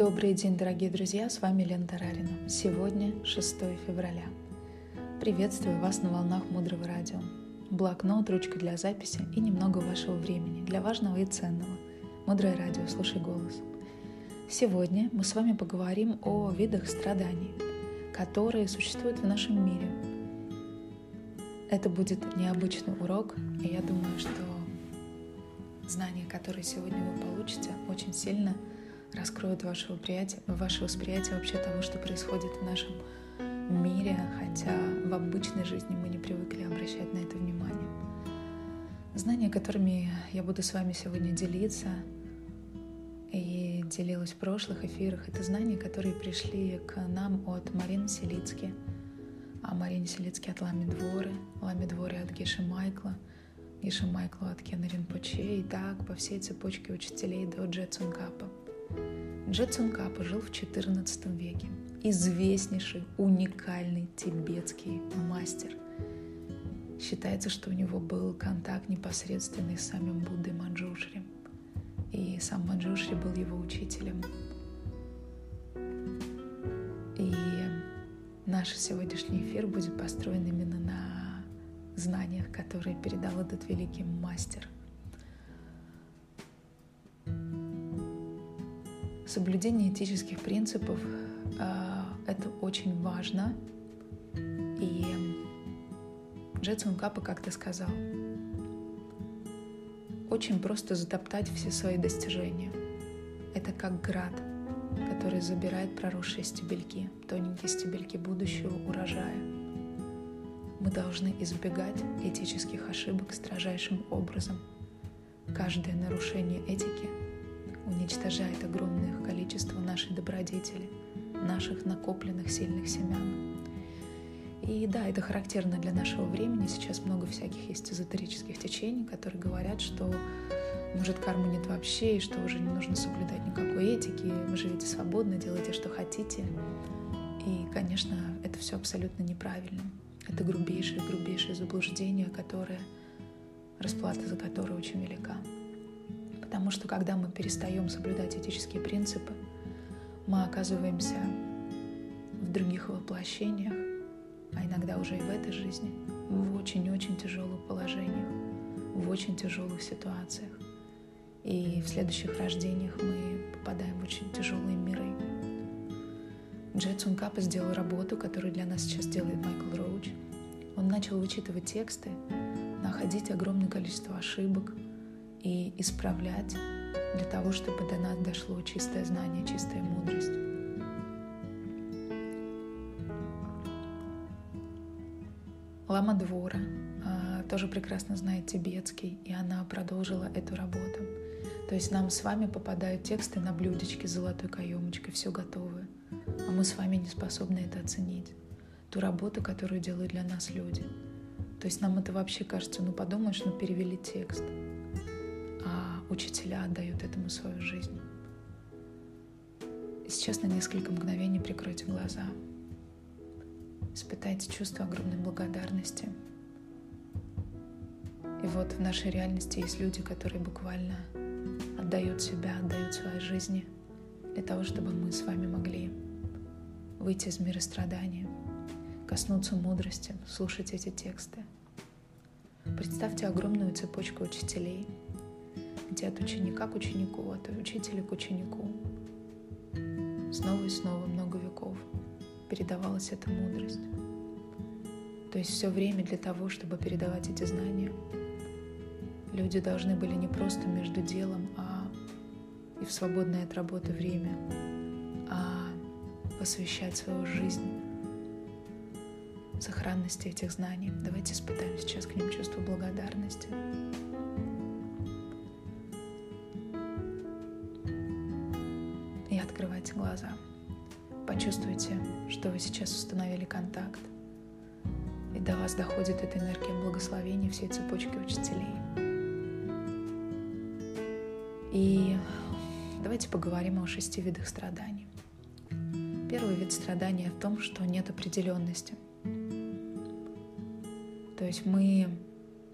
Добрый день, дорогие друзья, с вами Лена Тарарина. Сегодня 6 февраля. Приветствую вас на волнах Мудрого Радио. Блокнот, ручка для записи и немного вашего времени для важного и ценного. Мудрое Радио, слушай голос. Сегодня мы с вами поговорим о видах страданий, которые существуют в нашем мире. Это будет необычный урок, и я думаю, что знания, которые сегодня вы получите, очень сильно раскроют ваше восприятие, ваше восприятие вообще того, что происходит в нашем мире, хотя в обычной жизни мы не привыкли обращать на это внимание. Знания, которыми я буду с вами сегодня делиться, и делилась в прошлых эфирах, это знания, которые пришли к нам от Марины Селицки, а Марине Селицки от Лами Дворы, Лами Дворы от Геши Майкла, Геши Майкла от Кена Ринпоче, и так по всей цепочке учителей до Джетсун Капа. Джетсун Капа жил в XIV веке. Известнейший, уникальный тибетский мастер. Считается, что у него был контакт непосредственный с самим Буддой Манджушри. И сам Манджушри был его учителем. И наш сегодняшний эфир будет построен именно на знаниях, которые передал этот великий мастер – Соблюдение этических принципов э, — это очень важно. И Джетсон Капа как-то сказал, очень просто затоптать все свои достижения. Это как град, который забирает проросшие стебельки, тоненькие стебельки будущего урожая. Мы должны избегать этических ошибок строжайшим образом. Каждое нарушение этики уничтожает огромное количество нашей добродетели, наших накопленных сильных семян. И да, это характерно для нашего времени. Сейчас много всяких есть эзотерических течений, которые говорят, что может кармы нет вообще, и что уже не нужно соблюдать никакой этики, вы живете свободно, делайте, что хотите. И, конечно, это все абсолютно неправильно. Это грубейшее, грубейшее заблуждение, которое, расплата за которое очень велика. Потому что когда мы перестаем соблюдать этические принципы, мы оказываемся в других воплощениях, а иногда уже и в этой жизни, в очень-очень тяжелых положениях, в очень тяжелых ситуациях. И в следующих рождениях мы попадаем в очень тяжелые миры. Джет Сункапа сделал работу, которую для нас сейчас делает Майкл Роуч. Он начал вычитывать тексты, находить огромное количество ошибок — и исправлять для того, чтобы до нас дошло чистое знание, чистая мудрость. Лама Двора а, тоже прекрасно знает тибетский, и она продолжила эту работу. То есть нам с вами попадают тексты на блюдечке с золотой каемочкой, все готовое, а мы с вами не способны это оценить. Ту работу, которую делают для нас люди. То есть нам это вообще кажется, ну подумаешь, ну перевели текст – учителя отдают этому свою жизнь. Сейчас на несколько мгновений прикройте глаза. Испытайте чувство огромной благодарности. И вот в нашей реальности есть люди, которые буквально отдают себя, отдают своей жизни для того, чтобы мы с вами могли выйти из мира страдания, коснуться мудрости, слушать эти тексты. Представьте огромную цепочку учителей — где от ученика к ученику, от учителя к ученику. Снова и снова много веков передавалась эта мудрость. То есть все время для того, чтобы передавать эти знания, люди должны были не просто между делом, а и в свободное от работы время, а посвящать свою жизнь сохранности этих знаний. Давайте испытаем сейчас к ним чувство благодарности. Открывайте глаза. Почувствуйте, что вы сейчас установили контакт. И до вас доходит эта энергия благословения всей цепочки учителей. И давайте поговорим о шести видах страданий. Первый вид страдания в том, что нет определенности. То есть мы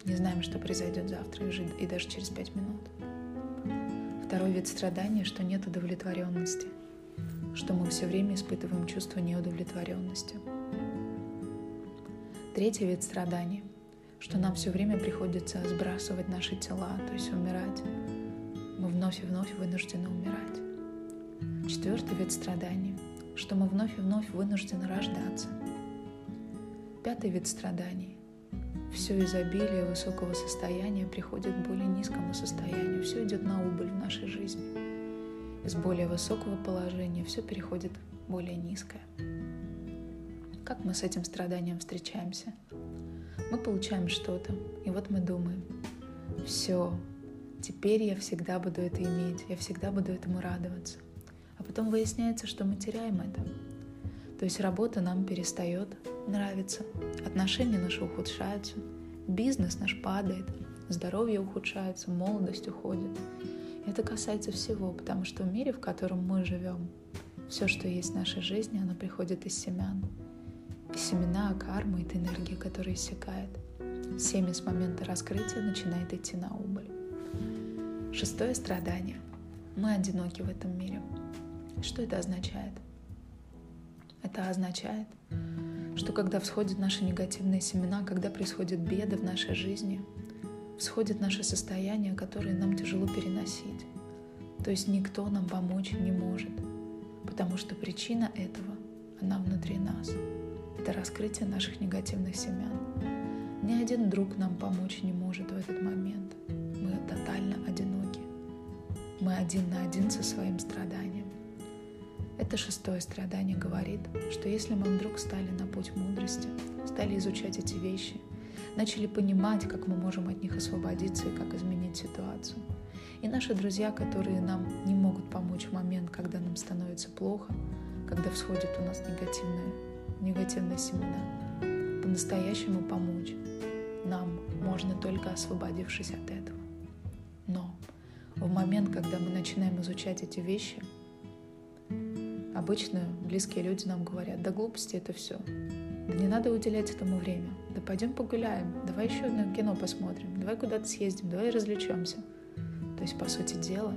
не знаем, что произойдет завтра и даже через пять минут. Второй вид страдания, что нет удовлетворенности. Что мы все время испытываем чувство неудовлетворенности. Третий вид страданий, что нам все время приходится сбрасывать наши тела, то есть умирать. Мы вновь и вновь вынуждены умирать. Четвертый вид страданий, что мы вновь и вновь вынуждены рождаться. Пятый вид страданий. Все изобилие высокого состояния приходит к более низкому состоянию. Все идет на убыль в нашей жизни. Из более высокого положения все переходит в более низкое. Как мы с этим страданием встречаемся? Мы получаем что-то, и вот мы думаем, все, теперь я всегда буду это иметь, я всегда буду этому радоваться. А потом выясняется, что мы теряем это. То есть работа нам перестает нравиться, отношения наши ухудшаются, бизнес наш падает, здоровье ухудшается, молодость уходит. Это касается всего, потому что в мире, в котором мы живем, все, что есть в нашей жизни, оно приходит из семян. И семена, карма — это энергия, которая иссякает. Семя с момента раскрытия начинает идти на убыль. Шестое страдание. Мы одиноки в этом мире. Что это означает? Это означает, что когда всходят наши негативные семена, когда происходят беды в нашей жизни, всходит наше состояние, которое нам тяжело переносить. То есть никто нам помочь не может, потому что причина этого, она внутри нас. Это раскрытие наших негативных семян. Ни один друг нам помочь не может в этот момент. Мы тотально одиноки. Мы один на один со своим страданием. Это шестое страдание говорит, что если мы вдруг стали на путь мудрости, стали изучать эти вещи, начали понимать, как мы можем от них освободиться и как изменить ситуацию, и наши друзья, которые нам не могут помочь в момент, когда нам становится плохо, когда всходят у нас негативные, негативные семена, по-настоящему помочь нам можно только освободившись от этого. Но в момент, когда мы начинаем изучать эти вещи – Обычно близкие люди нам говорят, да глупости это все. Да не надо уделять этому время. Да пойдем погуляем. Давай еще одно кино посмотрим. Давай куда-то съездим. Давай развлечемся. То есть, по сути дела,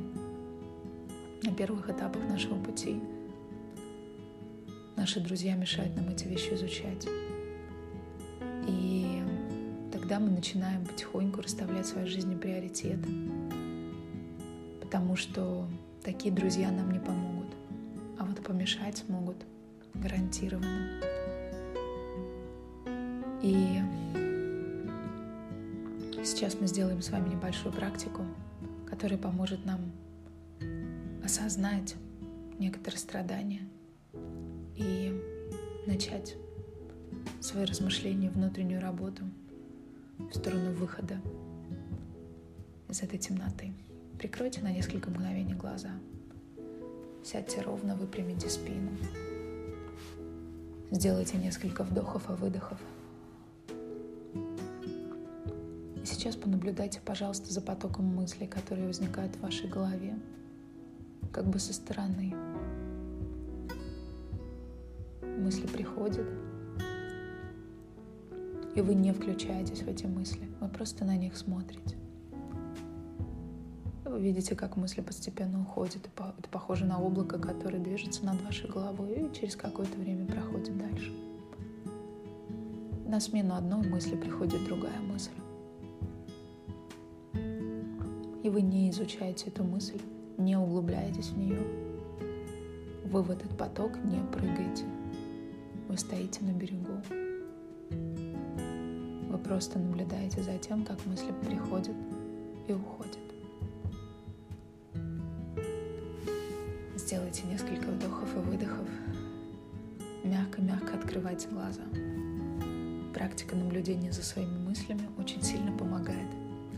на первых этапах нашего пути наши друзья мешают нам эти вещи изучать. И тогда мы начинаем потихоньку расставлять в своей жизни приоритеты. Потому что такие друзья нам не помогут а вот помешать могут гарантированно. И сейчас мы сделаем с вами небольшую практику, которая поможет нам осознать некоторые страдания и начать свои размышления, внутреннюю работу в сторону выхода из этой темноты. Прикройте на несколько мгновений глаза – Сядьте ровно, выпрямите спину. Сделайте несколько вдохов и выдохов. Сейчас понаблюдайте, пожалуйста, за потоком мыслей, которые возникают в вашей голове, как бы со стороны. Мысли приходят, и вы не включаетесь в эти мысли, вы просто на них смотрите. Вы видите, как мысли постепенно уходят. Это похоже на облако, которое движется над вашей головой и через какое-то время проходит дальше. На смену одной мысли приходит другая мысль. И вы не изучаете эту мысль, не углубляетесь в нее. Вы в этот поток не прыгаете. Вы стоите на берегу. Вы просто наблюдаете за тем, как мысли приходят и уходят. Сделайте несколько вдохов и выдохов. Мягко-мягко открывайте глаза. Практика наблюдения за своими мыслями очень сильно помогает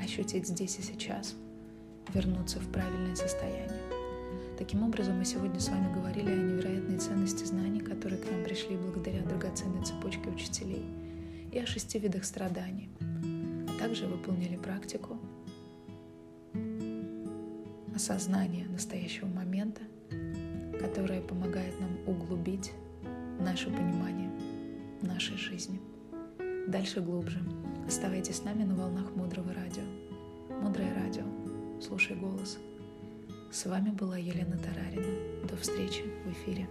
ощутить здесь и сейчас, вернуться в правильное состояние. Таким образом, мы сегодня с вами говорили о невероятной ценности знаний, которые к нам пришли благодаря драгоценной цепочке учителей, и о шести видах страданий, а также выполнили практику осознания настоящего момента которая помогает нам углубить наше понимание нашей жизни. Дальше глубже. Оставайтесь с нами на волнах Мудрого Радио. Мудрое Радио. Слушай голос. С вами была Елена Тарарина. До встречи в эфире.